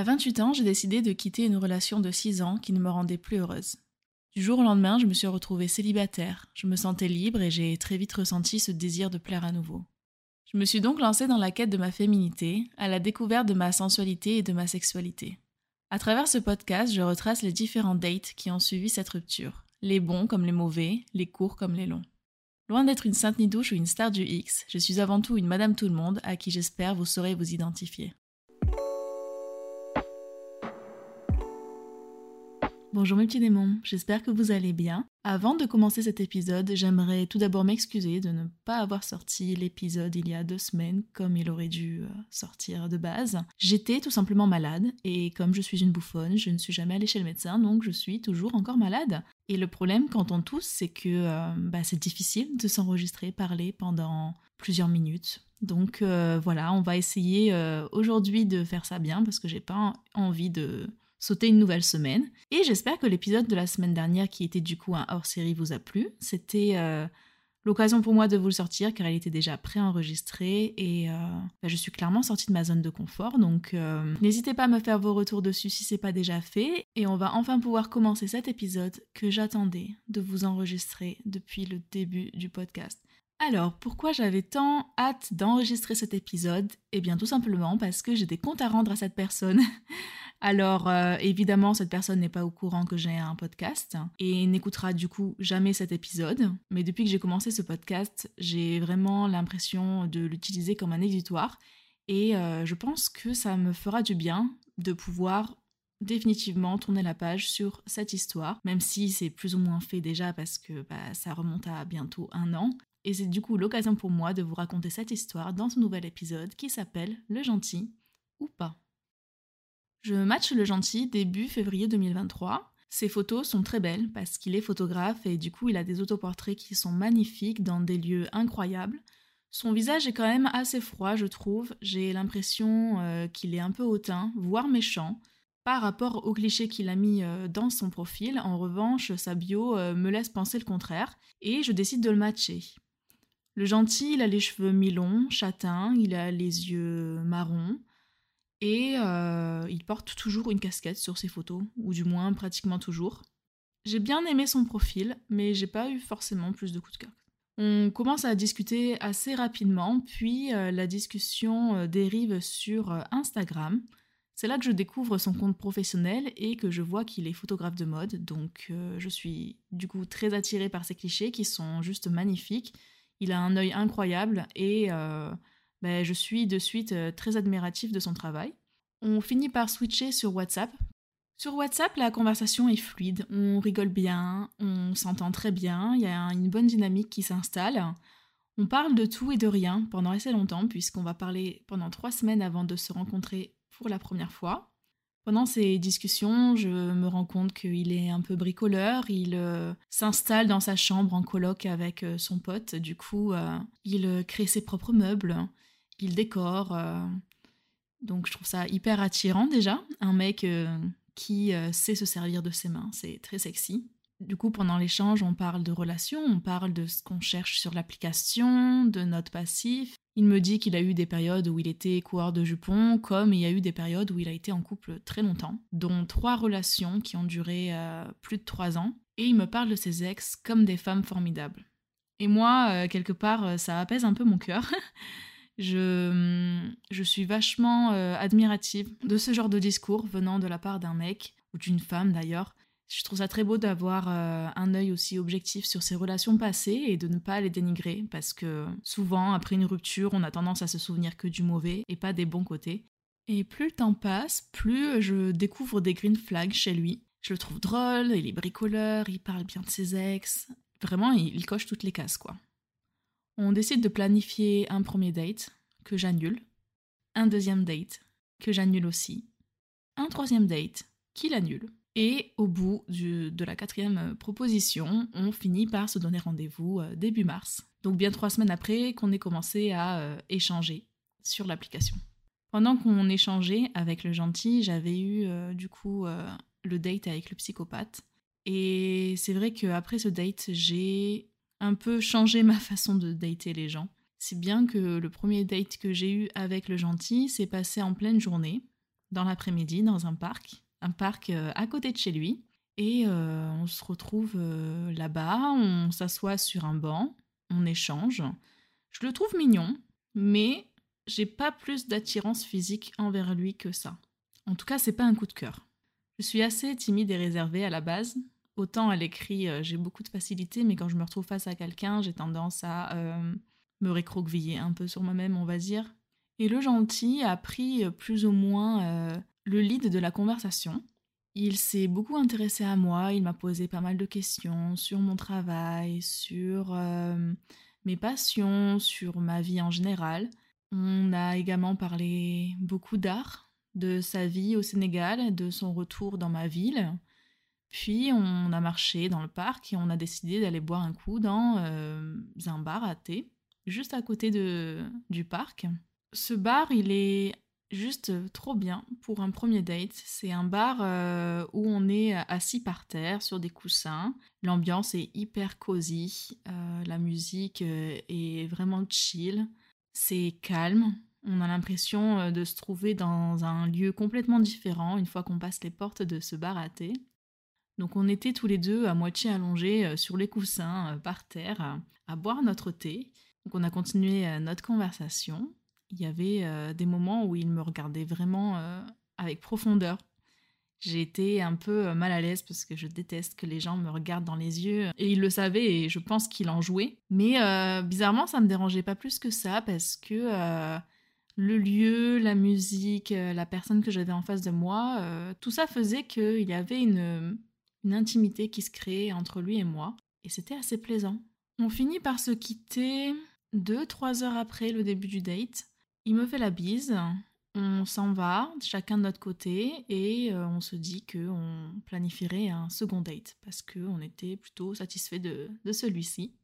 À 28 ans, j'ai décidé de quitter une relation de 6 ans qui ne me rendait plus heureuse. Du jour au lendemain, je me suis retrouvée célibataire. Je me sentais libre et j'ai très vite ressenti ce désir de plaire à nouveau. Je me suis donc lancée dans la quête de ma féminité, à la découverte de ma sensualité et de ma sexualité. À travers ce podcast, je retrace les différents dates qui ont suivi cette rupture, les bons comme les mauvais, les courts comme les longs. Loin d'être une sainte nidouche ou une star du X, je suis avant tout une Madame Tout le Monde à qui j'espère vous saurez vous identifier. Bonjour mes petits démons, j'espère que vous allez bien. Avant de commencer cet épisode, j'aimerais tout d'abord m'excuser de ne pas avoir sorti l'épisode il y a deux semaines comme il aurait dû euh, sortir de base. J'étais tout simplement malade et comme je suis une bouffonne, je ne suis jamais allée chez le médecin donc je suis toujours encore malade. Et le problème quand on tousse, c'est que euh, bah, c'est difficile de s'enregistrer, parler pendant plusieurs minutes. Donc euh, voilà, on va essayer aujourd'hui de faire ça bien parce que j'ai pas envie de sauter une nouvelle semaine. Et j'espère que l'épisode de la semaine dernière, qui était du coup un hors-série, vous a plu. C'était euh, l'occasion pour moi de vous le sortir car il était déjà préenregistré et euh, bah, je suis clairement sortie de ma zone de confort. Donc euh, n'hésitez pas à me faire vos retours dessus si c'est pas déjà fait. Et on va enfin pouvoir commencer cet épisode que j'attendais de vous enregistrer depuis le début du podcast. Alors, pourquoi j'avais tant hâte d'enregistrer cet épisode? Eh bien, tout simplement parce que j'ai des comptes à rendre à cette personne. Alors euh, évidemment, cette personne n'est pas au courant que j'ai un podcast et n'écoutera du coup jamais cet épisode. Mais depuis que j'ai commencé ce podcast, j'ai vraiment l'impression de l'utiliser comme un exutoire et euh, je pense que ça me fera du bien de pouvoir définitivement tourner la page sur cette histoire, même si c'est plus ou moins fait déjà parce que bah, ça remonte à bientôt un an. Et c'est du coup l'occasion pour moi de vous raconter cette histoire dans ce nouvel épisode qui s'appelle Le gentil ou pas. Je match le gentil début février 2023. Ses photos sont très belles parce qu'il est photographe et du coup il a des autoportraits qui sont magnifiques dans des lieux incroyables. Son visage est quand même assez froid, je trouve. J'ai l'impression euh, qu'il est un peu hautain, voire méchant, par rapport au cliché qu'il a mis euh, dans son profil. En revanche, sa bio euh, me laisse penser le contraire et je décide de le matcher. Le gentil, il a les cheveux mi-longs, châtains, il a les yeux marrons, et euh, il porte toujours une casquette sur ses photos, ou du moins pratiquement toujours. J'ai bien aimé son profil, mais j'ai pas eu forcément plus de coups de cœur. On commence à discuter assez rapidement, puis euh, la discussion euh, dérive sur Instagram. C'est là que je découvre son compte professionnel et que je vois qu'il est photographe de mode, donc je suis du coup très attirée par ses clichés qui sont juste magnifiques. Il a un œil incroyable et ben, je suis de suite euh, très admiratif de son travail. On finit par switcher sur WhatsApp. Sur WhatsApp, la conversation est fluide, on rigole bien, on s'entend très bien, il y a une bonne dynamique qui s'installe. On parle de tout et de rien pendant assez longtemps, puisqu'on va parler pendant trois semaines avant de se rencontrer pour la première fois. Pendant ces discussions, je me rends compte qu'il est un peu bricoleur, il euh, s'installe dans sa chambre en coloc avec euh, son pote, du coup, il crée ses propres meubles, il décore. Euh, donc je trouve ça hyper attirant déjà, un mec euh, qui euh, sait se servir de ses mains, c'est très sexy. Du coup, pendant l'échange, on parle de relations, on parle de ce qu'on cherche sur l'application, de notre passif. Il me dit qu'il a eu des périodes où il était coureur de jupons, comme il y a eu des périodes où il a été en couple très longtemps, dont trois relations qui ont duré plus de trois ans. Et il me parle de ses ex comme des femmes formidables. Et moi, quelque part, ça apaise un peu mon cœur. Je, je suis vachement euh, admirative de ce genre de discours venant de la part d'un mec, ou d'une femme d'ailleurs. Je trouve ça très beau d'avoir euh, un œil aussi objectif sur ses relations passées et de ne pas les dénigrer, parce que souvent, après une rupture, on a tendance à se souvenir que du mauvais et pas des bons côtés. Et plus le temps passe, plus je découvre des green flags chez lui. Je le trouve drôle, il est bricoleur, il parle bien de ses ex. Vraiment, il coche toutes les cases, quoi. On décide de planifier un premier date, que j'annule, un deuxième date, que j'annule aussi, un troisième date, qu'il annule. Et au bout de la quatrième proposition, on finit par se donner rendez-vous euh, début mars. Donc bien trois semaines après qu'on ait commencé à euh, échanger sur l'application. Pendant qu'on échangeait avec le gentil, j'avais eu euh, du coup le date avec le psychopathe. Et c'est vrai qu'après ce date, j'ai un peu changé ma façon de dater les gens. Si bien que le premier date que j'ai eu avec le gentil s'est passé en pleine journée. dans l'après-midi dans un parc, un parc à côté de chez lui. Et on se retrouve là-bas, on s'assoit sur un banc, on échange. Je le trouve mignon, mais j'ai pas plus d'attirance physique envers lui que ça. En tout cas, c'est pas un coup de cœur. Je suis assez timide et réservée à la base. Autant à l'écrit, euh, j'ai beaucoup de facilité, mais quand je me retrouve face à quelqu'un, j'ai tendance à euh, me récroqueviller un peu sur moi-même, on va dire. Et le gentil a pris euh, plus ou moins le lead de la conversation. Il s'est beaucoup intéressé à moi, il m'a posé pas mal de questions sur mon travail, sur mes passions, sur ma vie en général. On a également parlé beaucoup d'art, de sa vie au Sénégal, de son retour dans ma ville. Puis on a marché dans le parc et on a décidé d'aller boire un coup dans euh, un bar à thé, juste à côté de, du parc. Ce bar, il est juste trop bien pour un premier date. C'est un bar euh, où on est assis par terre sur des coussins. L'ambiance est hyper cosy. Euh, la musique euh, est vraiment chill. C'est calme. On a l'impression de se trouver dans un lieu complètement différent une fois qu'on passe les portes de ce bar à thé. Donc on était tous les deux à moitié allongés sur les coussins par terre à boire notre thé. Donc on a continué notre conversation il y avait euh, des moments où il me regardait vraiment euh, avec profondeur. J'ai été un peu euh, mal à l'aise parce que je déteste que les gens me regardent dans les yeux. Et il le savait et je pense qu'il en jouait. Mais bizarrement, ça me dérangeait pas plus que ça parce que le lieu, la musique, la personne que j'avais en face de moi, tout ça faisait qu'il y avait une, une intimité qui se créait entre lui et moi. Et c'était assez plaisant. On finit par se quitter deux, trois heures après le début du date. Il me fait la bise, on s'en va, chacun de notre côté, et euh, on se dit qu'on planifierait un second date, parce qu'on était plutôt satisfait de, de celui-ci.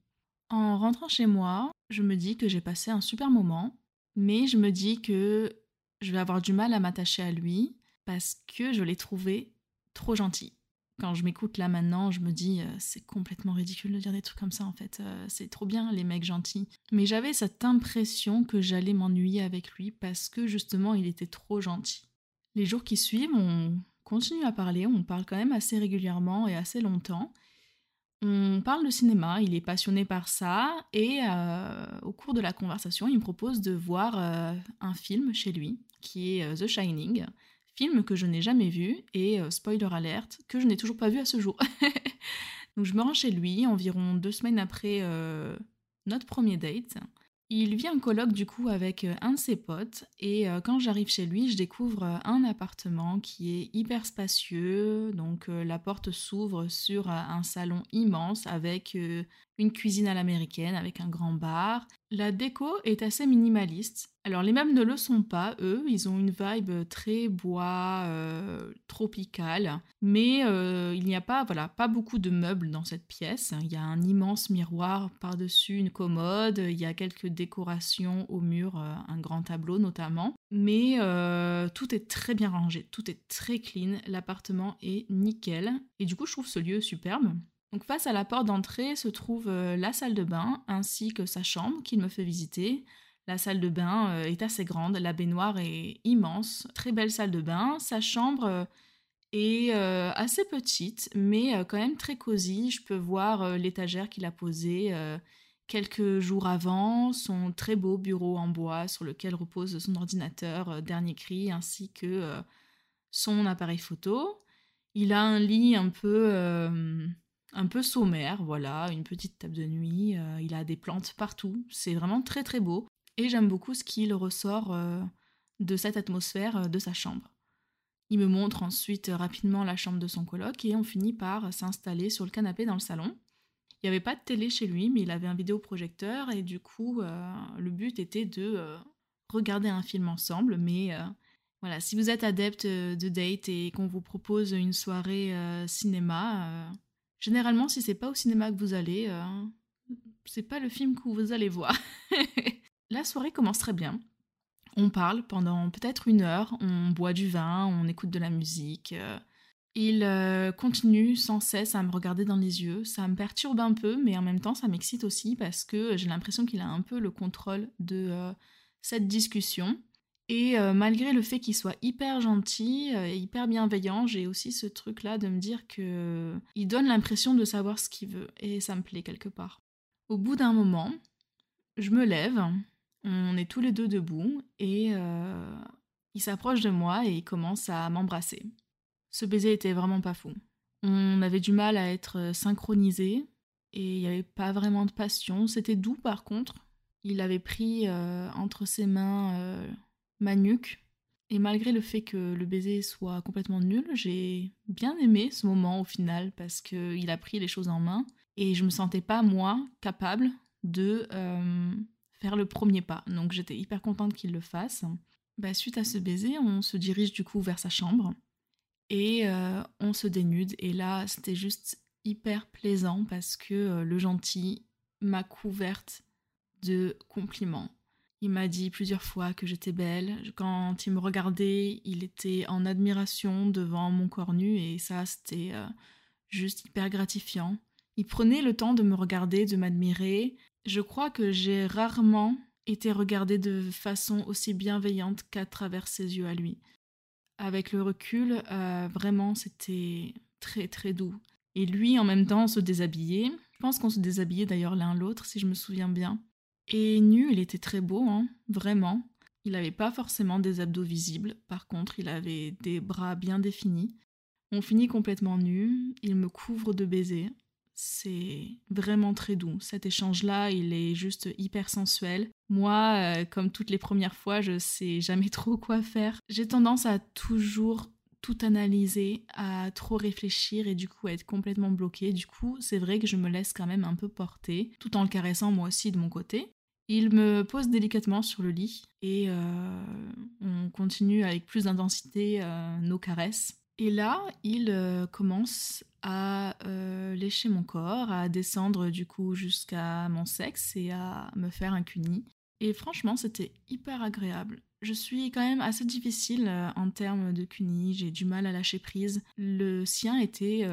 En rentrant chez moi, je me dis que j'ai passé un super moment, mais je me dis que je vais avoir du mal à m'attacher à lui, parce que je l'ai trouvé trop gentil quand je m'écoute là maintenant, je me dis euh, c'est complètement ridicule de dire des trucs comme ça en fait. Euh, c'est trop bien les mecs gentils. Mais j'avais cette impression que j'allais m'ennuyer avec lui parce que justement il était trop gentil. Les jours qui suivent, on continue à parler, on parle quand même assez régulièrement et assez longtemps. On parle de cinéma, il est passionné par ça et euh, au cours de la conversation, il me propose de voir un film chez lui qui est The Shining film que je n'ai jamais vu et euh, spoiler alerte que je n'ai toujours pas vu à ce jour. Donc je me rends chez lui environ deux semaines après euh, notre premier date. Il vit en colloque du coup avec euh, un de ses potes et quand j'arrive chez lui, je découvre un appartement qui est hyper spacieux. Donc la porte s'ouvre sur un salon immense avec une cuisine à l'américaine avec un grand bar. La déco est assez minimaliste. Alors les meubles ne le sont pas, eux, ils ont une vibe très bois, euh, tropical, mais euh, il n'y a pas, voilà, pas beaucoup de meubles dans cette pièce. Il y a un immense miroir par-dessus une commode, il y a quelques décorations au mur, euh, un grand tableau notamment, mais tout est très bien rangé, tout est très clean, l'appartement est nickel, et du coup je trouve ce lieu superbe. Donc face à la porte d'entrée se trouve euh, la salle de bain ainsi que sa chambre qu'il me fait visiter. La salle de bain euh, est assez grande, la baignoire est immense, très belle salle de bain. Sa chambre euh, est assez petite mais quand même très cosy. Je peux voir l'étagère qu'il a posée quelques jours avant, son très beau bureau en bois sur lequel repose son ordinateur dernier cri ainsi que son appareil photo. Il a un lit un peu un peu sommaire, voilà, une petite table de nuit, euh, il a des plantes partout, c'est vraiment très très beau, et j'aime beaucoup ce qu'il ressort euh, de cette atmosphère euh, de sa chambre. Il me montre ensuite rapidement la chambre de son coloc et on finit par s'installer sur le canapé dans le salon. Il n'y avait pas de télé chez lui, mais il avait un vidéoprojecteur et du coup, le but était de regarder un film ensemble. Mais voilà, si vous êtes adepte de date et qu'on vous propose une soirée cinéma, Généralement, si c'est pas au cinéma que vous allez, euh, c'est pas le film que vous allez voir. la soirée commence très bien. On parle pendant peut-être une heure, on boit du vin, on écoute de la musique. Euh. Il euh, continue sans cesse à me regarder dans les yeux. Ça me perturbe un peu, mais en même temps, ça m'excite aussi parce que j'ai l'impression qu'il a un peu le contrôle de cette discussion. Et euh, malgré le fait qu'il soit hyper gentil euh, et hyper bienveillant, j'ai aussi ce truc-là de me dire que il donne l'impression de savoir ce qu'il veut et ça me plaît quelque part. Au bout d'un moment, je me lève, on est tous les deux debout et euh, il s'approche de moi et il commence à m'embrasser. Ce baiser était vraiment pas fou. On avait du mal à être synchronisés et il n'y avait pas vraiment de passion. C'était doux par contre. Il avait pris entre ses mains ma nuque. Et malgré le fait que le baiser soit complètement nul, j'ai bien aimé ce moment au final parce qu'il a pris les choses en main et je me sentais pas moi capable de euh, faire le premier pas. Donc j'étais hyper contente qu'il le fasse. Bah, suite à ce baiser, on se dirige du coup vers sa chambre et euh, on se dénude. Et là, c'était juste hyper plaisant parce que euh, le gentil m'a couverte de compliments. Il m'a dit plusieurs fois que j'étais belle. Quand il me regardait, il était en admiration devant mon corps nu et ça, c'était euh, juste hyper gratifiant. Il prenait le temps de me regarder, de m'admirer. Je crois que j'ai rarement été regardée de façon aussi bienveillante qu'à travers ses yeux à lui. Avec le recul, euh, vraiment, c'était très très doux. Et lui, en même temps, se déshabillait. Je pense qu'on se déshabillait d'ailleurs l'un l'autre, si je me souviens bien. Et nu, il était très beau, hein, vraiment. Il n'avait pas forcément des abdos visibles, par contre, il avait des bras bien définis. On finit complètement nu, il me couvre de baisers. C'est vraiment très doux. Cet échange-là, il est juste hyper sensuel. Moi, euh, comme toutes les premières fois, je sais jamais trop quoi faire. J'ai tendance à toujours tout analyser, à trop réfléchir et du coup à être complètement bloquée. Du coup, c'est vrai que je me laisse quand même un peu porter, tout en le caressant moi aussi de mon côté. Il me pose délicatement sur le lit et euh, on continue avec plus d'intensité euh, nos caresses. Et là, il euh, commence à lécher mon corps, à descendre du coup jusqu'à mon sexe et à me faire un cuni. Et franchement, c'était hyper agréable. Je suis quand même assez difficile en termes de cuni, j'ai du mal à lâcher prise. Le sien était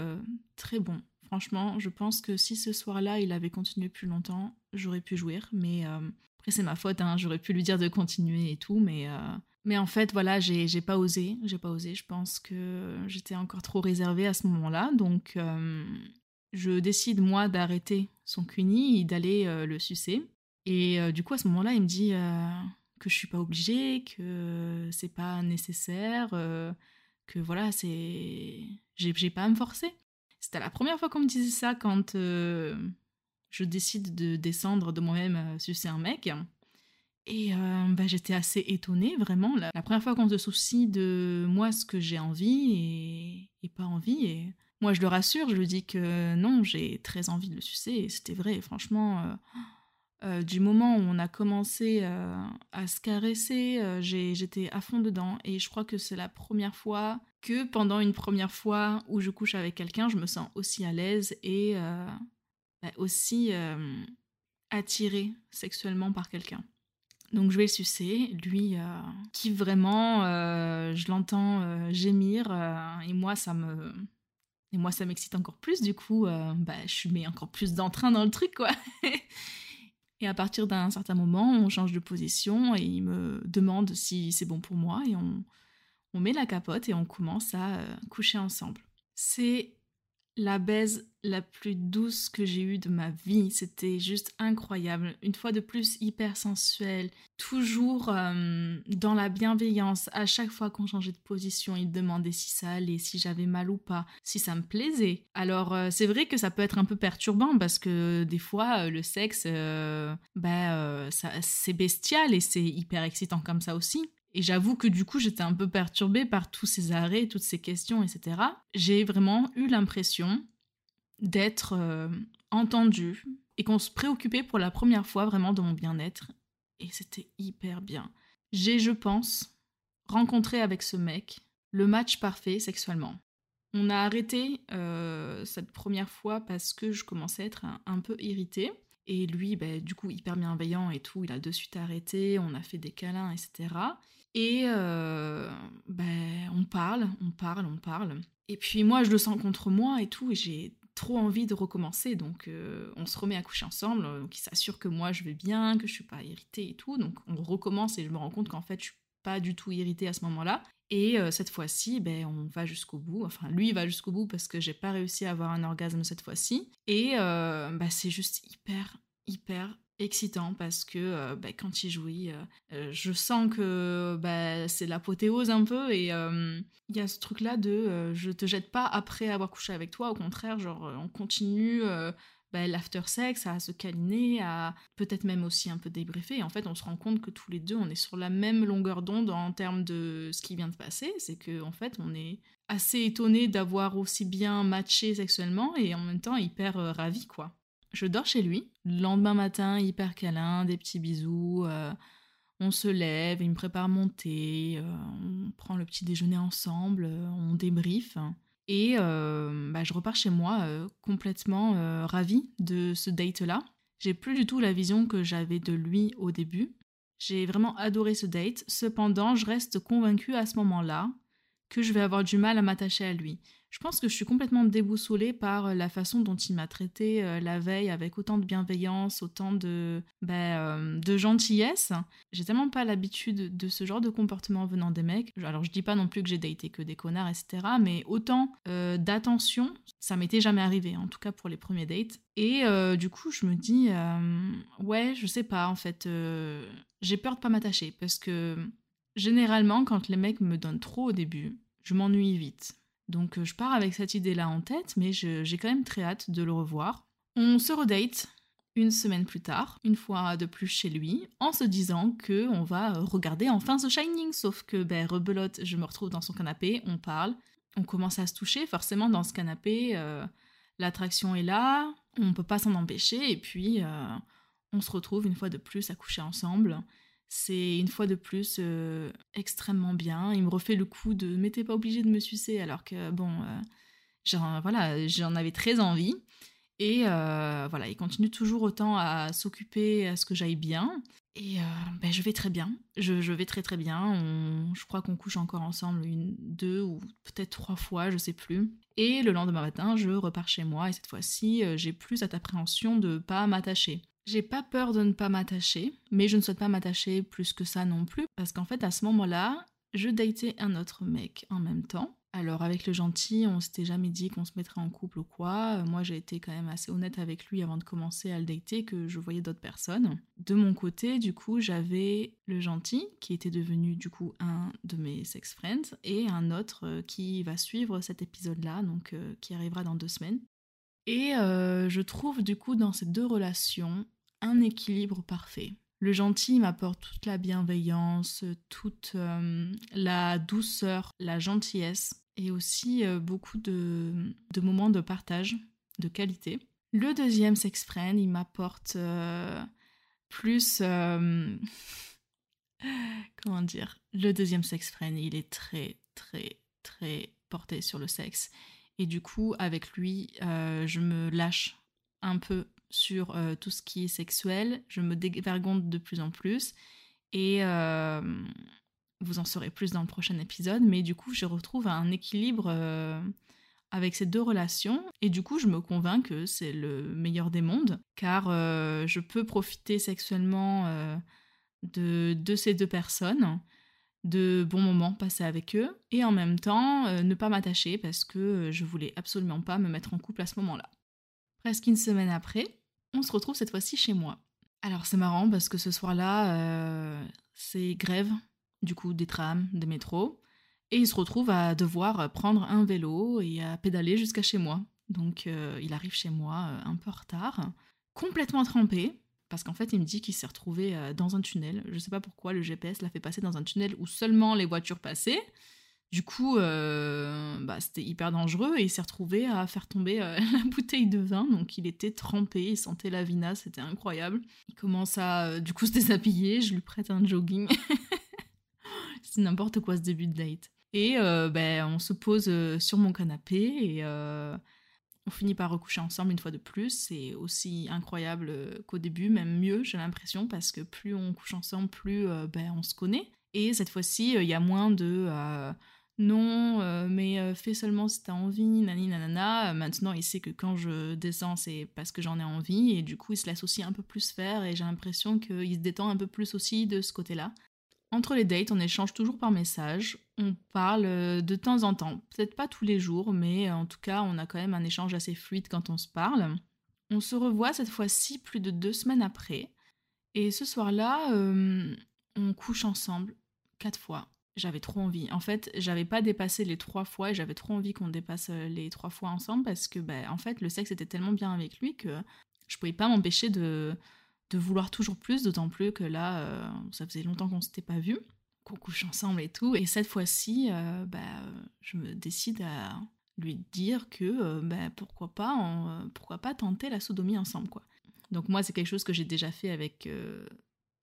très bon. Franchement, je pense que si ce soir-là il avait continué plus longtemps, j'aurais pu jouir. Mais euh, après, c'est ma faute, hein, j'aurais pu lui dire de continuer et tout. Mais, euh, mais en fait, voilà, j'ai pas osé. J'ai pas osé. Je pense que j'étais encore trop réservée à ce moment-là. Donc, euh, je décide, moi, d'arrêter son cuni et d'aller le sucer. Et du coup, à ce moment-là, il me dit que je suis pas obligée, que c'est pas nécessaire, que voilà, c'est. J'ai pas à me forcer. C'était la première fois qu'on me disait ça quand euh, je décide de descendre de moi-même euh, sucer un mec. Et euh, bah, j'étais assez étonnée, vraiment. La, première fois qu'on se soucie de moi, ce que j'ai envie et, pas envie. Et moi, je le rassure, je lui dis que non, j'ai très envie de le sucer. Et c'était vrai, franchement. Du moment où on a commencé euh, à se caresser, euh, j'étais à fond dedans. Et je crois que c'est la première fois que pendant une première fois où je couche avec quelqu'un, je me sens aussi à l'aise et bah, aussi attirée sexuellement par quelqu'un. Donc je vais le sucer, lui qui vraiment, je l'entends gémir et moi ça me et moi ça m'excite encore plus du coup, bah, je mets encore plus d'entrain dans le truc quoi. Et à partir d'un certain moment, on change de position et il me demande si c'est bon pour moi et on, on met la capote et on commence à euh, coucher ensemble. C'est la baise la plus douce que j'ai eue de ma vie. C'était juste incroyable. Une fois de plus, hyper sensuel. Toujours euh, dans la bienveillance. À chaque fois qu'on changeait de position, il demandait si ça allait, si j'avais mal ou pas, si ça me plaisait. Alors, euh, c'est vrai que ça peut être un peu perturbant parce que des fois, euh, le sexe, bah, c'est bestial et c'est hyper excitant comme ça aussi. Et j'avoue que du coup, j'étais un peu perturbée par tous ces arrêts, toutes ces questions, etc. J'ai vraiment eu l'impression d'être euh, entendue et qu'on se préoccupait pour la première fois vraiment de mon bien-être. Et c'était hyper bien. J'ai, je pense, rencontré avec ce mec le match parfait sexuellement. On a arrêté euh, cette première fois parce que je commençais à être un, peu irritée. Et lui, bah, du coup, hyper bienveillant et tout, il a de suite arrêté, on a fait des câlins, etc. Et euh, ben, on parle, on parle, on parle. Et puis moi, je le sens contre moi et tout, et j'ai trop envie de recommencer. Donc euh, on se remet à coucher ensemble, donc il s'assure que moi je vais bien, que je suis pas irritée et tout. Donc on recommence et je me rends compte qu'en fait je suis pas du tout irritée à ce moment-là. Et euh, cette fois-ci, ben, on va jusqu'au bout. Enfin, lui, va jusqu'au bout parce que j'ai pas réussi à avoir un orgasme cette fois-ci. Et euh, bah, c'est juste hyper, hyper excitant parce que euh, ben, quand il jouit, je sens que ben, c'est l'apothéose un peu. Et il y a ce truc-là de je te jette pas après avoir couché avec toi. Au contraire, genre, on continue bah, l'after sex, à se câliner, à peut-être même aussi un peu débriefer. Et en fait, on se rend compte que tous les deux, on est sur la même longueur d'onde en termes de ce qui vient de passer. C'est que en fait, on est assez étonné d'avoir aussi bien matché sexuellement et en même temps hyper euh, ravi, quoi. Je dors chez lui. Le lendemain matin, hyper câlin, des petits bisous. Euh, on se lève, il me prépare mon thé, euh, on prend le petit déjeuner ensemble, on débriefe. Et euh, bah, je repars chez moi euh, complètement euh, ravie de ce date-là. J'ai plus du tout la vision que j'avais de lui au début. J'ai vraiment adoré ce date. Cependant, je reste convaincue à ce moment-là que je vais avoir du mal à m'attacher à lui. Je pense que je suis complètement déboussolée par euh, la façon dont il m'a traité euh, la veille avec autant de bienveillance, autant de, ben, euh, de gentillesse. J'ai tellement pas l'habitude de ce genre de comportement venant des mecs. Alors je dis pas non plus que j'ai daté que des connards, etc. Mais autant d'attention, ça m'était jamais arrivé, en tout cas pour les premiers dates. Et du coup, je me dis, ouais, je sais pas, en fait, j'ai peur de pas m'attacher parce que généralement, quand les mecs me donnent trop au début, je m'ennuie vite. Donc euh, je pars avec cette idée-là en tête, mais j'ai quand même très hâte de le revoir. On se redate une semaine plus tard, une fois de plus chez lui, en se disant que on va regarder enfin The Shining. Sauf que, ben, rebelote, je me retrouve dans son canapé, on parle, on commence à se toucher. Forcément, dans ce canapé, euh, l'attraction est là, on peut pas s'en empêcher, et puis euh, on se retrouve une fois de plus à coucher ensemble. C'est une fois de plus euh, extrêmement bien. Il me refait le coup de mais pas obligé de me sucer alors que bon, euh, voilà, j'en avais très envie. Et euh, voilà, il continue toujours autant à s'occuper à ce que j'aille bien. Et ben, je vais très bien. Je, vais très très bien. je crois qu'on couche encore ensemble une, deux ou peut-être trois fois, je sais plus. Et le lendemain matin, je repars chez moi et cette fois-ci, j'ai plus cette appréhension de pas m'attacher. J'ai pas peur de ne pas m'attacher, mais je ne souhaite pas m'attacher plus que ça non plus, parce qu'en fait, à ce moment-là, je datais un autre mec en même temps. Alors, avec le gentil, on s'était jamais dit qu'on se mettrait en couple ou quoi. Moi, j'ai été quand même assez honnête avec lui avant de commencer à le dater, que je voyais d'autres personnes. De mon côté, du coup, j'avais le gentil, qui était devenu, du coup, un de mes sex friends, et un autre euh, qui va suivre cet épisode-là, donc euh, qui arrivera dans deux semaines. Et euh, je trouve du coup dans ces deux relations un équilibre parfait. Le gentil m'apporte toute la bienveillance, toute euh, la douceur, la gentillesse et aussi euh, beaucoup de, moments de partage de qualité. Le deuxième sex friend, il m'apporte plus... comment dire? Le deuxième sex friend, il est très, très, très porté sur le sexe. Et du coup, avec lui, euh, je me lâche un peu sur euh, tout ce qui est sexuel. Je me dévergonde de plus en plus. Et euh, vous en saurez plus dans le prochain épisode. Mais du coup, je retrouve un équilibre avec ces deux relations. Et du coup, je me convainc que c'est le meilleur des mondes. Car je peux profiter sexuellement de, ces deux personnes de bons moments passés avec eux et en même temps euh, ne pas m'attacher parce que euh, je voulais absolument pas me mettre en couple à ce moment-là. Presque une semaine après, on se retrouve cette fois-ci chez moi. Alors c'est marrant parce que ce soir-là, euh, c'est grève du coup des trams, des métros et il se retrouve à devoir prendre un vélo et à pédaler jusqu'à chez moi. Donc il arrive chez moi un peu en retard, complètement trempé, parce qu'en fait, il me dit qu'il s'est retrouvé euh, dans un tunnel. Je sais pas pourquoi le GPS l'a fait passer dans un tunnel où seulement les voitures passaient. Du coup, euh, bah, c'était hyper dangereux et il s'est retrouvé à faire tomber euh, la bouteille de vin. Donc il était trempé, il sentait la vinasse, c'était incroyable. Il commence à du coup se déshabiller, je lui prête un jogging. c'est n'importe quoi ce début de date. Et ben, on se pose sur mon canapé et on finit par recoucher ensemble une fois de plus. C'est aussi incroyable euh, qu'au début, même mieux, j'ai l'impression, parce que plus on couche ensemble, plus euh, ben, on se connaît. Et cette fois-ci, euh, il y a moins de non, mais fais seulement si t'as envie, nani nanana. Maintenant, il sait que quand je descends, c'est parce que j'en ai envie, et du coup, il se laisse aussi un peu plus faire, et j'ai l'impression qu'il se détend un peu plus aussi de ce côté-là. Entre les dates, on échange toujours par message. On parle euh, de temps en temps. Peut-être pas tous les jours, mais en tout cas, on a quand même un échange assez fluide quand on se parle. On se revoit cette fois-ci plus de deux semaines après. Et ce soir-là, euh, on couche ensemble quatre fois. J'avais trop envie. En fait, j'avais pas dépassé les trois fois et j'avais trop envie qu'on dépasse euh, les trois fois ensemble parce que, bah, en fait, le sexe était tellement bien avec lui que je pouvais pas m'empêcher de, de vouloir toujours plus, d'autant plus que là, euh, ça faisait longtemps qu'on s'était pas vu, qu'on couche ensemble et tout. Et cette fois-ci, bah, je me décide à lui dire que bah, pourquoi pas, pourquoi pas tenter la sodomie ensemble, quoi. Donc moi, c'est quelque chose que j'ai déjà fait avec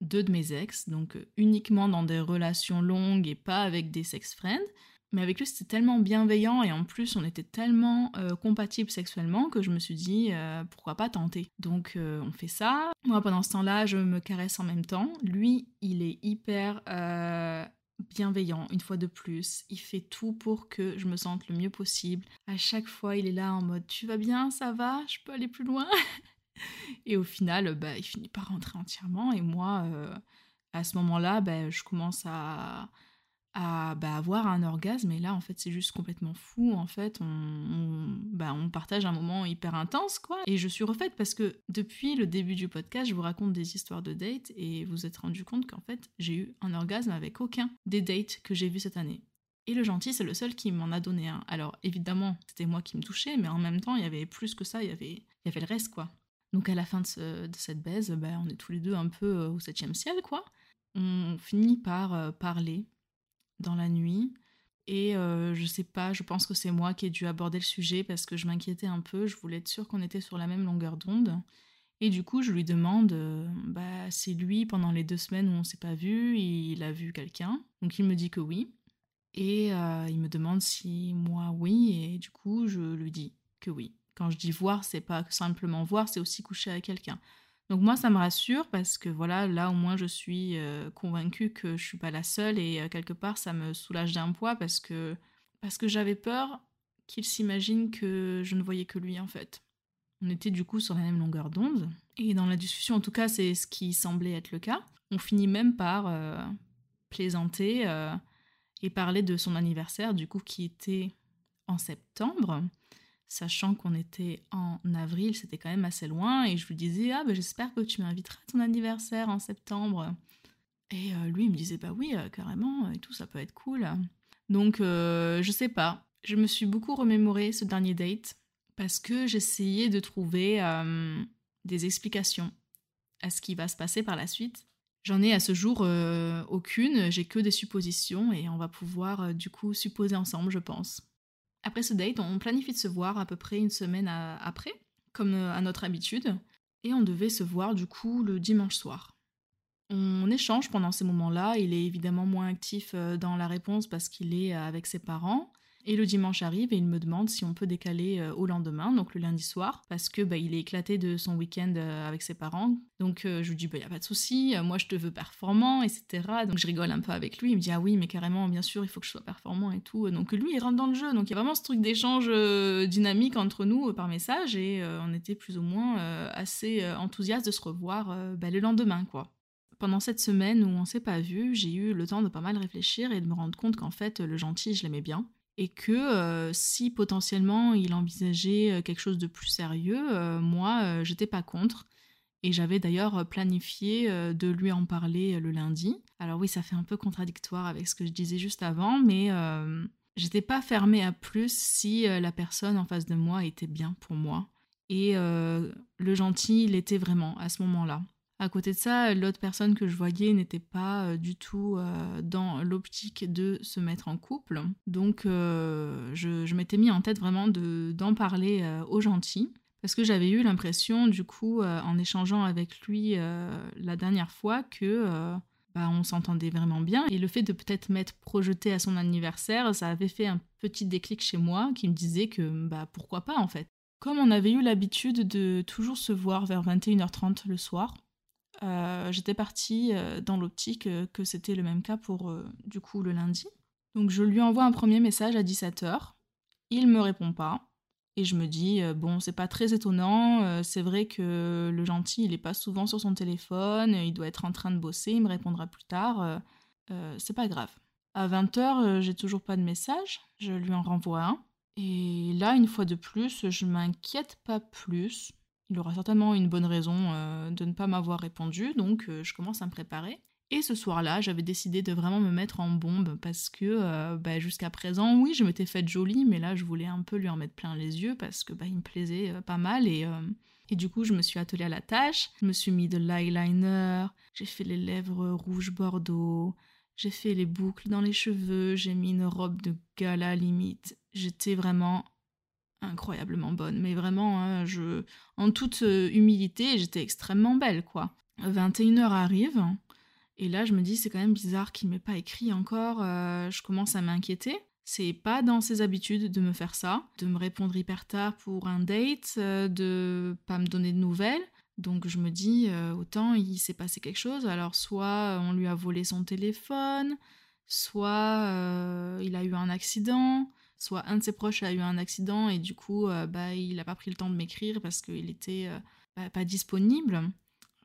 deux de mes ex, donc euh, uniquement dans des relations longues et pas avec des sex friends. Mais avec lui, c'était tellement bienveillant et en plus, on était tellement euh, compatibles sexuellement que je me suis dit, euh, pourquoi pas tenter. Donc, on fait ça. Moi, pendant ce temps-là, je me caresse en même temps. Lui, il est hyper bienveillant, une fois de plus. Il fait tout pour que je me sente le mieux possible. À chaque fois, il est là en mode, tu vas bien, ça va, je peux aller plus loin et au final, bah, il finit par rentrer entièrement. Et moi, euh, à ce moment-là, bah, je commence à, à bah, avoir un orgasme. Et là, en fait, c'est juste complètement fou. En fait, on, bah, on, partage un moment hyper intense, quoi. Et je suis refaite parce que depuis le début du podcast, je vous raconte des histoires de dates et vous êtes rendu compte qu'en fait, j'ai eu un orgasme avec aucun des dates que j'ai vus cette année. Et le gentil, c'est le seul qui m'en a donné un. Alors évidemment, c'était moi qui me touchais, mais en même temps, il y avait plus que ça, il y avait, il y avait le reste, quoi. Donc à la fin de, cette baise, bah, on est tous les deux un peu euh, au septième ciel, quoi. On finit par euh, parler dans la nuit. Et euh, je sais pas, je pense que c'est moi qui ai dû aborder le sujet parce que je m'inquiétais un peu, je voulais être sûre qu'on était sur la même longueur d'onde. Et du coup, je lui demande, bah, c'est lui, pendant les deux semaines où on s'est pas vu, il a vu quelqu'un? Donc il me dit que oui. Et il me demande si moi, oui. Et du coup, je lui dis que oui. Quand je dis voir, c'est pas simplement voir, c'est aussi coucher avec quelqu'un. Donc moi, ça me rassure parce que voilà, là au moins je suis euh, convaincue que je suis pas la seule et euh, quelque part ça me soulage d'un poids parce que parce que j'avais peur qu'il s'imagine que je ne voyais que lui en fait. On était du coup sur la même longueur d'onde et dans la discussion, en tout cas, c'est ce qui semblait être le cas. On finit même par euh, plaisanter et parler de son anniversaire du coup qui était en septembre sachant qu'on était en avril, c'était quand même assez loin, et je lui disais ah ben j'espère que tu m'inviteras à ton anniversaire en septembre. Et euh, lui il me disait bah oui euh, carrément et tout ça peut être cool. Donc euh, je sais pas, je me suis beaucoup remémoré ce dernier date parce que j'essayais de trouver des explications à ce qui va se passer par la suite. J'en ai à ce jour aucune, j'ai que des suppositions et on va pouvoir du coup supposer ensemble je pense. Après ce date, on planifie de se voir à peu près une semaine après, comme euh, à notre habitude, et on devait se voir du coup le dimanche soir. On échange pendant ces moments-là, il est évidemment moins actif euh, dans la réponse parce qu'il est euh, avec ses parents, et le dimanche arrive et il me demande si on peut décaler euh, au lendemain, donc le lundi soir, parce que bah, il est éclaté de son week-end euh, avec ses parents. Donc euh, je lui dis bah y a pas de souci, moi je te veux performant, etc. Donc je rigole un peu avec lui. Il me dit ah oui mais carrément bien sûr il faut que je sois performant et tout. Donc lui il rentre dans le jeu. Donc il y a vraiment ce truc d'échange dynamique entre nous par message et on était plus ou moins assez enthousiastes de se revoir bah, le lendemain quoi pendant cette semaine où on s'est pas vu, j'ai eu le temps de pas mal réfléchir et de me rendre compte qu'en fait, le gentil, je l'aimais bien et que euh, si potentiellement il envisageait euh, quelque chose de plus sérieux, euh, moi j'étais pas contre. Et j'avais d'ailleurs planifié de lui en parler le lundi. Alors oui, ça fait un peu contradictoire avec ce que je disais juste avant, mais j'étais pas fermée à plus si la personne en face de moi était bien pour moi. Et le gentil, il était vraiment à ce moment-là. À côté de ça, l'autre personne que je voyais n'était pas euh, du tout euh, dans l'optique de se mettre en couple. Donc euh, je, m'étais mis en tête vraiment d'en parler au gentil. Parce que j'avais eu l'impression, du coup, en échangeant avec lui la dernière fois, que bah, on s'entendait vraiment bien. Et le fait de peut-être m'être projeté à son anniversaire, ça avait fait un petit déclic chez moi qui me disait que bah, pourquoi pas en fait. Comme on avait eu l'habitude de toujours se voir vers 21h30 le soir, euh, j'étais partie euh, dans l'optique euh, que c'était le même cas pour du coup le lundi. Donc je lui envoie un premier message à 17h. Il me répond pas. Et je me dis, bon, c'est pas très étonnant, c'est vrai que le gentil, il est pas souvent sur son téléphone, il doit être en train de bosser, il me répondra plus tard. euh, c'est pas grave. À 20h, j'ai toujours pas de message, je lui en renvoie un. Et là, une fois de plus, je m'inquiète pas plus. Il aura certainement une bonne raison de ne pas m'avoir répondu, donc je commence à me préparer. Et ce soir-là, j'avais décidé de vraiment me mettre en bombe parce que euh, bah, jusqu'à présent, oui, je m'étais faite jolie, mais là, je voulais un peu lui en mettre plein les yeux parce que bah, il me plaisait euh, pas mal et, euh, et du coup, je me suis attelée à la tâche. Je me suis mis de l'eyeliner, j'ai fait les lèvres rouges bordeaux, j'ai fait les boucles dans les cheveux, j'ai mis une robe de gala limite. J'étais vraiment incroyablement bonne, mais vraiment, hein, je, en toute humilité, j'étais extrêmement belle, quoi. 21h arrive, et là, je me dis, c'est quand même bizarre qu'il m'ait pas écrit encore. Euh, je commence à m'inquiéter. C'est pas dans ses habitudes de me faire ça, de me répondre hyper tard pour un date, euh, de pas me donner de nouvelles. Donc je me dis, euh, autant il s'est passé quelque chose. Alors soit on lui a volé son téléphone, soit il a eu un accident, soit un de ses proches a eu un accident et du coup bah, il n'a pas pris le temps de m'écrire parce qu'il était pas disponible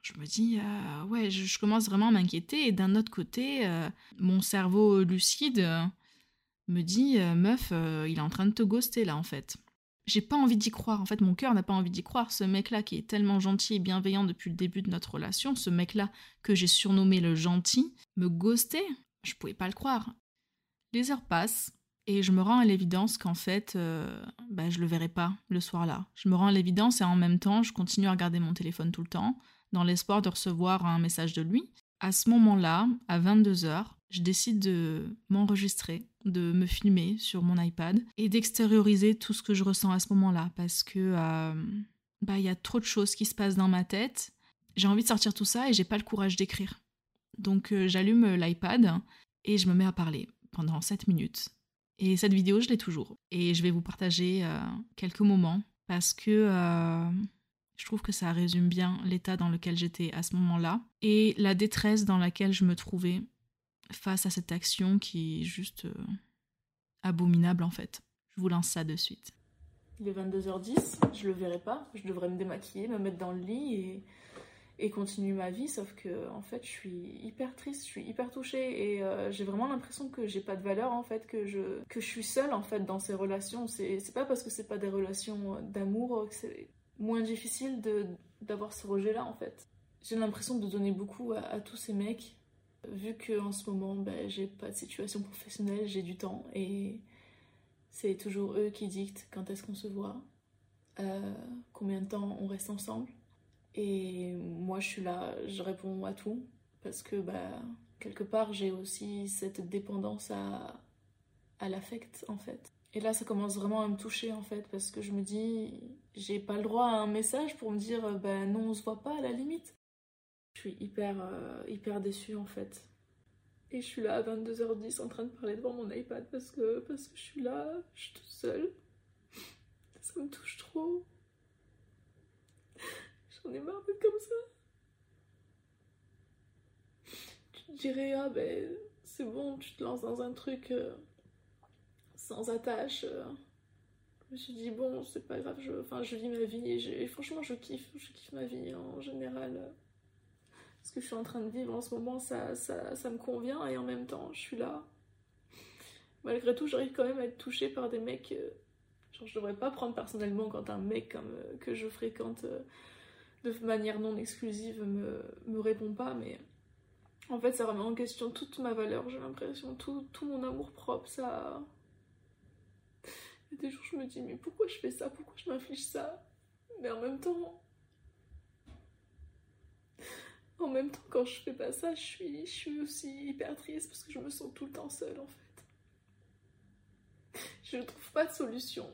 je me dis, euh, ouais, je, commence vraiment à m'inquiéter. Et d'un autre côté, euh, mon cerveau lucide euh, me dit, meuf, il est en train de te ghoster là, en fait. J'ai pas envie d'y croire. En fait, mon cœur n'a pas envie d'y croire. Ce mec-là qui est tellement gentil et bienveillant depuis le début de notre relation, ce mec-là que j'ai surnommé le gentil, me ghostait. Je pouvais pas le croire. Les heures passent. Et je me rends à l'évidence qu'en fait, bah, je le verrai pas le soir-là. Je me rends à l'évidence et en même temps, je continue à regarder mon téléphone tout le temps dans l'espoir de recevoir un message de lui. À ce moment-là, à 22h, je décide de m'enregistrer, de me filmer sur mon iPad et d'extérioriser tout ce que je ressens à ce moment-là parce que euh, bah il y a trop de choses qui se passent dans ma tête. J'ai envie de sortir tout ça et j'ai pas le courage d'écrire. Donc euh, j'allume l'iPad et je me mets à parler pendant 7 minutes. Et cette vidéo, je l'ai toujours. Et je vais vous partager euh, quelques moments parce que je trouve que ça résume bien l'état dans lequel j'étais à ce moment-là et la détresse dans laquelle je me trouvais face à cette action qui est juste euh, abominable en fait. Je vous lance ça de suite. Il est 22h10, je le verrai pas, je devrais me démaquiller, me mettre dans le lit et, et continuer ma vie, sauf que en fait je suis hyper triste, je suis hyper touchée et euh, j'ai vraiment l'impression que j'ai pas de valeur en fait, que je, que je suis seule en fait dans ces relations. C'est pas parce que c'est pas des relations d'amour que c'est moins difficile d'avoir ce rejet-là en fait. J'ai l'impression de donner beaucoup à, tous ces mecs, vu qu'en ce moment ben, j'ai pas de situation professionnelle, j'ai du temps et c'est toujours eux qui dictent quand est-ce qu'on se voit, euh, combien de temps on reste ensemble. Et moi je suis là, je réponds à tout parce que bah, quelque part j'ai aussi cette dépendance à, à l'affect en fait. Et là, ça commence vraiment à me toucher en fait, parce que je me dis, j'ai pas le droit à un message pour me dire, ben non, on se voit pas à la limite. Je suis hyper, euh, hyper déçue en fait. Et je suis là à 22h10 en train de parler devant mon iPad parce que, parce que je suis là, je suis toute seule. Ça me touche trop. J'en ai marre d'être comme ça. Tu te dirais, ah ben c'est bon, tu te lances dans un truc. Euh, sans attache. Euh, je me suis dit, bon, c'est pas grave, je, je vis ma vie et, franchement, je kiffe, je kiffe ma vie en général. Ce que je suis en train de vivre en ce moment, ça, ça, me convient et en même temps, je suis là. Malgré tout, j'arrive quand même à être touchée par des mecs. Euh, genre, je devrais pas prendre personnellement quand un mec comme, euh, que je fréquente de manière non exclusive me, répond pas, mais en fait, ça remet en question toute ma valeur, j'ai l'impression, tout, tout mon amour propre, ça des jours, je me dis, mais pourquoi je fais ça? Pourquoi je m'inflige ça? Mais en même temps, en même temps, quand je fais pas ça, je suis, je suis aussi hyper triste parce que je me sens tout le temps seule en fait. Je ne trouve pas de solution.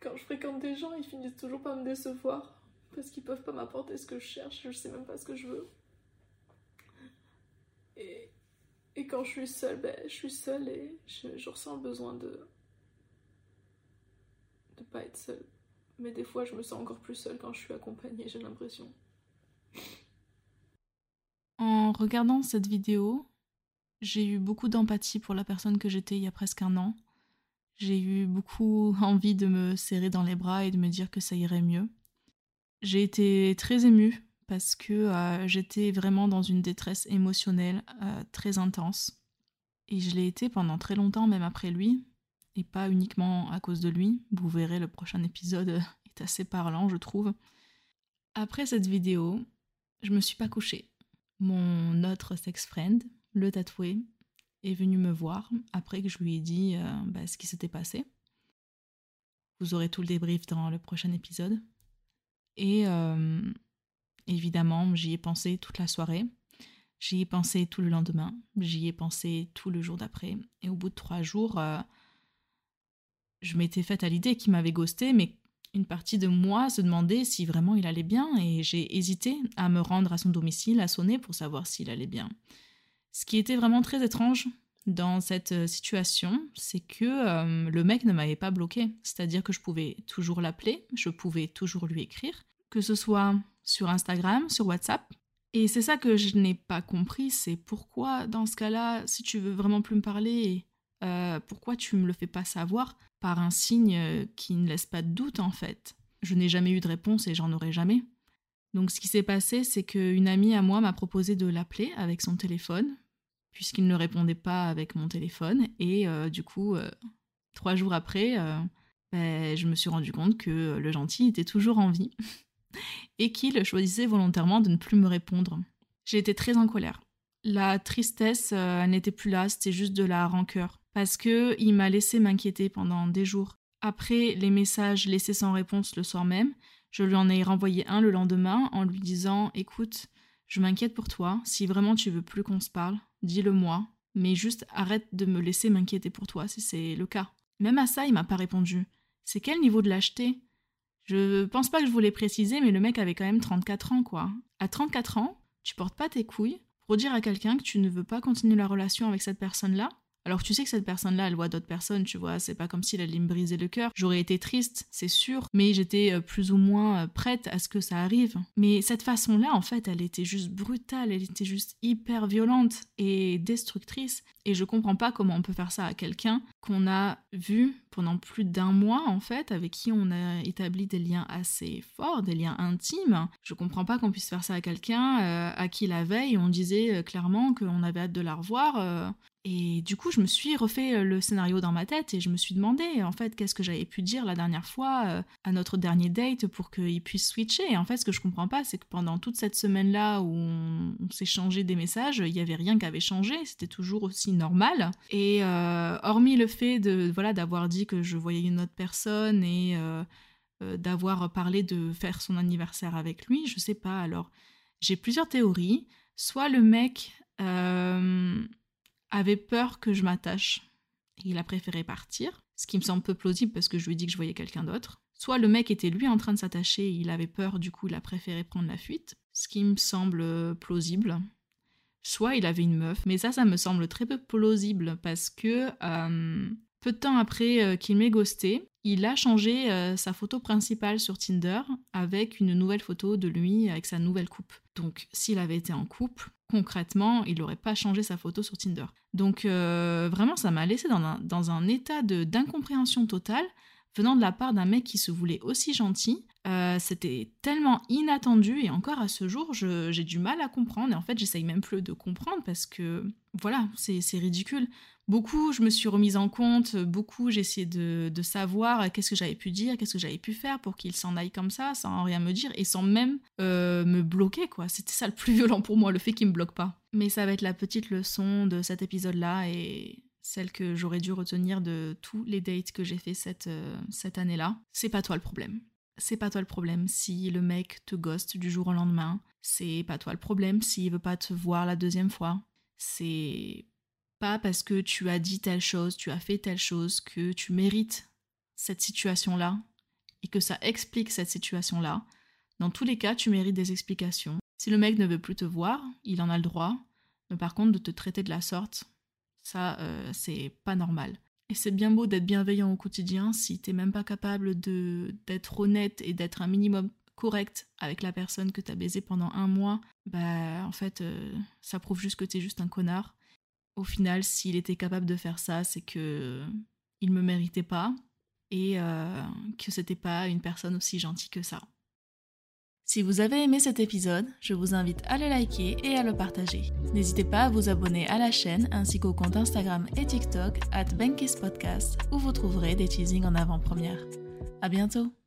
Quand je fréquente des gens, ils finissent toujours par me décevoir parce qu'ils peuvent pas m'apporter ce que je cherche, je sais même pas ce que je veux. Et, quand je suis seule, ben, je suis seule et je, je ressens le besoin de, de pas être seule. Mais des fois, je me sens encore plus seule quand je suis accompagnée, j'ai l'impression. En regardant cette vidéo, j'ai eu beaucoup d'empathie pour la personne que j'étais il y a presque un an. J'ai eu beaucoup envie de me serrer dans les bras et de me dire que ça irait mieux. J'ai été très émue parce que euh, j'étais vraiment dans une détresse émotionnelle euh, très intense. Et je l'ai été pendant très longtemps, même après lui, et pas uniquement à cause de lui. Vous verrez, le prochain épisode est assez parlant, je trouve. Après cette vidéo, je me suis pas couchée. Mon autre sex-friend, le tatoué, est venu me voir après que je lui ai dit euh, bah, ce qui s'était passé. Vous aurez tout le débrief dans le prochain épisode. Et Évidemment, j'y ai pensé toute la soirée. J'y ai pensé tout le lendemain. J'y ai pensé tout le jour d'après. Et au bout de trois jours, euh, je m'étais faite à l'idée qu'il m'avait ghosté, mais une partie de moi se demandait si vraiment il allait bien et j'ai hésité à me rendre à son domicile, à sonner pour savoir s'il allait bien. Ce qui était vraiment très étrange dans cette euh, situation, c'est que euh, le mec ne m'avait pas bloqué. C'est-à-dire que je pouvais toujours l'appeler, je pouvais toujours lui écrire, que ce soit sur Instagram, sur WhatsApp. Et c'est ça que je n'ai pas compris, c'est pourquoi dans ce cas-là, si tu veux vraiment plus me parler, euh, pourquoi tu me le fais pas savoir par un signe euh, qui ne laisse pas de doute en fait Je n'ai jamais eu de réponse et j'en aurai jamais. Donc ce qui s'est passé, c'est qu'une amie à moi m'a proposé de l'appeler avec son téléphone, puisqu'il ne répondait pas avec mon téléphone. Et euh, du coup, trois jours après, ben, je me suis rendu compte que le gentil était toujours en vie. et qu'il choisissait volontairement de ne plus me répondre. J'ai été très en colère. La tristesse, euh, n'était plus là, c'était juste de la rancœur. Parce que il m'a laissé m'inquiéter pendant des jours. Après les messages laissés sans réponse le soir même, je lui en ai renvoyé un le lendemain en lui disant Écoute, je m'inquiète pour toi, si vraiment tu veux plus qu'on se parle, dis-le moi, mais juste arrête de me laisser m'inquiéter pour toi si c'est le cas. Même à ça, il m'a pas répondu. C'est quel niveau de lâcheté? Je pense pas que je voulais préciser, mais le mec avait quand même 34 ans, quoi. À 34 ans, tu portes pas tes couilles pour dire à quelqu'un que tu ne veux pas continuer la relation avec cette personne-là alors tu sais que cette personne-là, elle voit d'autres personnes, tu vois, c'est pas comme si elle allait me briser le cœur. J'aurais été triste, c'est sûr, mais j'étais euh, plus ou moins euh, prête à ce que ça arrive. Mais cette façon-là, en fait, elle était juste brutale, elle était juste hyper violente et destructrice. Et je comprends pas comment on peut faire ça à quelqu'un qu'on a vu pendant plus d'un mois, en fait, avec qui on a établi des liens assez forts, des liens intimes. Je comprends pas qu'on puisse faire ça à quelqu'un euh, à qui la veille on disait clairement qu'on avait hâte de la revoir. Et du coup, je me suis refait euh, le scénario dans ma tête et je me suis demandé, en fait, qu'est-ce que j'avais pu dire la dernière fois euh, à notre dernier date pour qu'il puisse switcher. En fait, ce que je comprends pas, c'est que pendant toute cette semaine-là où on, s'est changé des messages, il y avait rien qui avait changé, c'était toujours aussi normal. Et euh, hormis le fait de voilà d'avoir dit que je voyais une autre personne et d'avoir parlé de faire son anniversaire avec lui, je sais pas. Alors, j'ai plusieurs théories. Soit le mec avait peur que je m'attache. Il a préféré partir, ce qui me semble peu plausible parce que je lui ai dit que je voyais quelqu'un d'autre. Soit le mec était lui en train de s'attacher et il avait peur, du coup il a préféré prendre la fuite, ce qui me semble plausible. Soit il avait une meuf, mais ça, ça me semble très peu plausible parce que euh, peu de temps après euh, qu'il m'ait ghosté, il a changé euh, sa photo principale sur Tinder avec une nouvelle photo de lui avec sa nouvelle coupe. Donc s'il avait été en couple, concrètement, il n'aurait pas changé sa photo sur Tinder. Donc euh, vraiment, ça m'a laissé dans un, état d'incompréhension totale venant de la part d'un mec qui se voulait aussi gentil. Euh, c'était tellement inattendu et encore à ce jour, j'ai du mal à comprendre. Et en fait, j'essaye même plus de comprendre parce que, voilà, c'est ridicule. Beaucoup, je me suis remise en compte, beaucoup, j'ai essayé de, savoir qu'est-ce que j'avais pu dire, qu'est-ce que j'avais pu faire pour qu'il s'en aille comme ça, sans rien me dire et sans même euh, me bloquer, quoi. C'était ça le plus violent pour moi, le fait qu'il me bloque pas. Mais ça va être la petite leçon de cet épisode-là et celle que j'aurais dû retenir de tous les dates que j'ai fait cette, euh, cette année-là, c'est pas toi le problème. C'est pas toi le problème si le mec te ghost du jour au lendemain. C'est pas toi le problème s'il veut pas te voir la deuxième fois. C'est pas parce que tu as dit telle chose, tu as fait telle chose que tu mérites cette situation-là et que ça explique cette situation-là. Dans tous les cas, tu mérites des explications. Si le mec ne veut plus te voir, il en a le droit. Mais par contre, de te traiter de la sorte, ça, euh, c'est pas normal. Et c'est bien beau d'être bienveillant au quotidien si t'es même pas capable de d'être honnête et d'être un minimum correct avec la personne que t'as baisé pendant un mois, bah en fait euh, ça prouve juste que t'es juste un connard. Au final, s'il était capable de faire ça, c'est que il me méritait pas et euh, que c'était pas une personne aussi gentille que ça. Si vous avez aimé cet épisode, je vous invite à le liker et à le partager. N'hésitez pas à vous abonner à la chaîne ainsi qu'au compte Instagram et TikTok at Podcast où vous trouverez des teasings en avant-première. À bientôt!